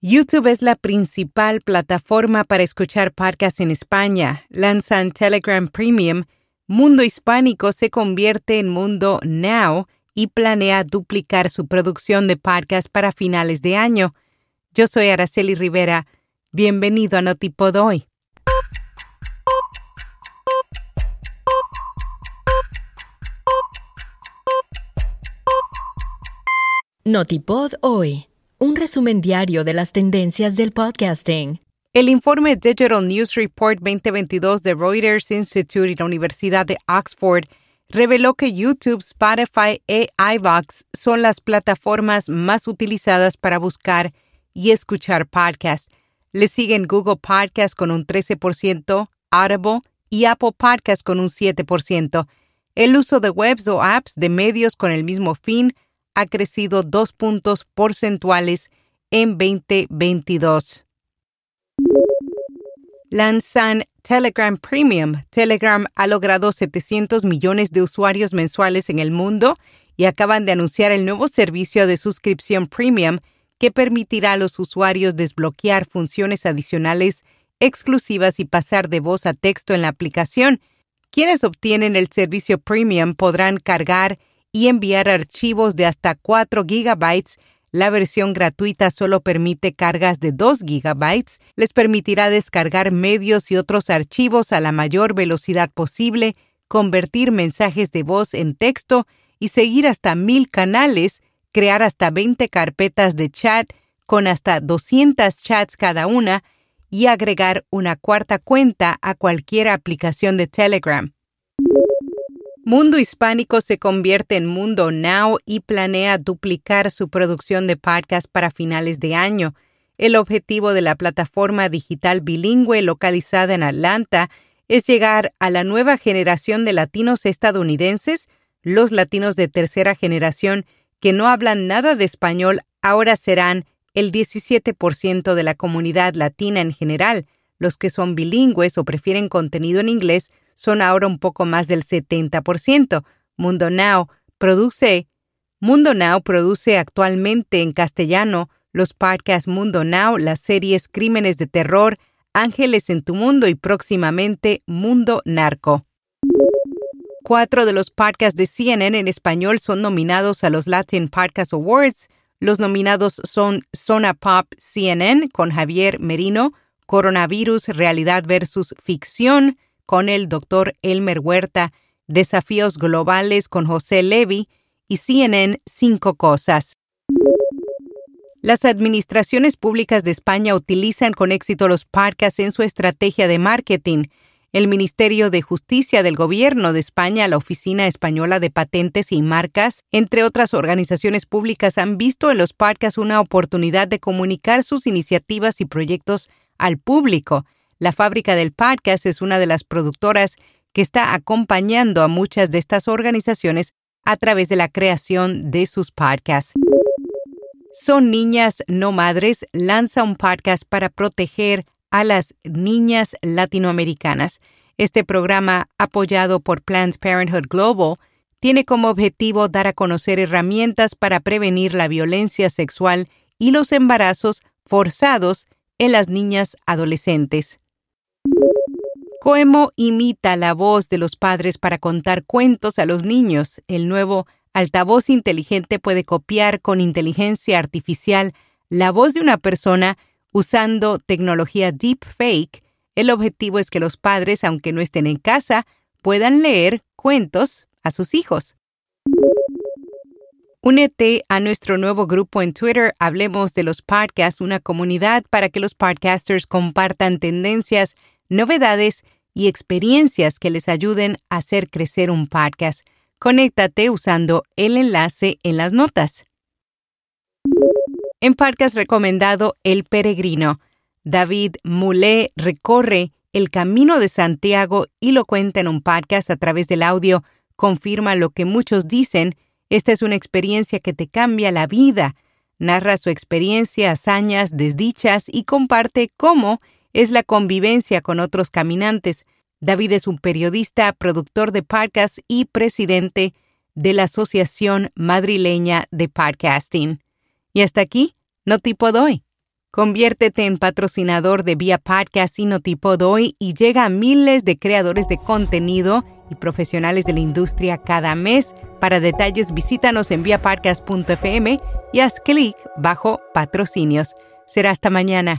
YouTube es la principal plataforma para escuchar podcasts en España. Lanzan Telegram Premium. Mundo Hispánico se convierte en Mundo Now y planea duplicar su producción de podcasts para finales de año. Yo soy Araceli Rivera. Bienvenido a Notipod hoy. Notipod hoy un resumen diario de las tendencias del podcasting. El informe Digital News Report 2022 de Reuters Institute y la Universidad de Oxford reveló que YouTube, Spotify e iVox son las plataformas más utilizadas para buscar y escuchar podcasts. Le siguen Google Podcasts con un 13%, Audible y Apple Podcasts con un 7%. El uso de webs o apps de medios con el mismo fin ha crecido dos puntos porcentuales en 2022. Lanzan Telegram Premium. Telegram ha logrado 700 millones de usuarios mensuales en el mundo y acaban de anunciar el nuevo servicio de suscripción Premium que permitirá a los usuarios desbloquear funciones adicionales exclusivas y pasar de voz a texto en la aplicación. Quienes obtienen el servicio Premium podrán cargar y enviar archivos de hasta 4 gigabytes. La versión gratuita solo permite cargas de 2 gigabytes. Les permitirá descargar medios y otros archivos a la mayor velocidad posible, convertir mensajes de voz en texto y seguir hasta mil canales, crear hasta 20 carpetas de chat con hasta 200 chats cada una y agregar una cuarta cuenta a cualquier aplicación de Telegram. Mundo Hispánico se convierte en Mundo Now y planea duplicar su producción de podcast para finales de año. El objetivo de la plataforma digital bilingüe localizada en Atlanta es llegar a la nueva generación de latinos estadounidenses. Los latinos de tercera generación que no hablan nada de español ahora serán el 17% de la comunidad latina en general. Los que son bilingües o prefieren contenido en inglés son ahora un poco más del 70%. Mundo Now produce Mundo Now produce actualmente en castellano los podcasts Mundo Now, las series Crímenes de Terror, Ángeles en tu Mundo y próximamente Mundo Narco. Cuatro de los podcasts de CNN en español son nominados a los Latin Podcast Awards. Los nominados son Zona Pop CNN con Javier Merino, Coronavirus, Realidad versus Ficción, con el doctor Elmer Huerta, Desafíos Globales con José Levy y CNN Cinco Cosas. Las administraciones públicas de España utilizan con éxito los podcasts en su estrategia de marketing. El Ministerio de Justicia del Gobierno de España, la Oficina Española de Patentes y Marcas, entre otras organizaciones públicas, han visto en los podcasts una oportunidad de comunicar sus iniciativas y proyectos al público. La fábrica del podcast es una de las productoras que está acompañando a muchas de estas organizaciones a través de la creación de sus podcasts. Son Niñas No Madres lanza un podcast para proteger a las niñas latinoamericanas. Este programa, apoyado por Planned Parenthood Global, tiene como objetivo dar a conocer herramientas para prevenir la violencia sexual y los embarazos forzados en las niñas adolescentes. Coemo imita la voz de los padres para contar cuentos a los niños. El nuevo altavoz inteligente puede copiar con inteligencia artificial la voz de una persona usando tecnología deepfake. El objetivo es que los padres, aunque no estén en casa, puedan leer cuentos a sus hijos. Únete a nuestro nuevo grupo en Twitter, Hablemos de los Podcasts, una comunidad para que los podcasters compartan tendencias novedades y experiencias que les ayuden a hacer crecer un podcast. Conéctate usando el enlace en las notas. En podcast recomendado El Peregrino, David Moulet recorre el camino de Santiago y lo cuenta en un podcast a través del audio. Confirma lo que muchos dicen. Esta es una experiencia que te cambia la vida. Narra su experiencia, hazañas, desdichas y comparte cómo es la convivencia con otros caminantes. David es un periodista, productor de podcasts y presidente de la Asociación Madrileña de Podcasting. Y hasta aquí, no tipo doy. Conviértete en patrocinador de Vía Podcast y Notipod hoy y llega a miles de creadores de contenido y profesionales de la industria cada mes. Para detalles, visítanos en viapodcast.fm y haz clic bajo patrocinios. Será hasta mañana.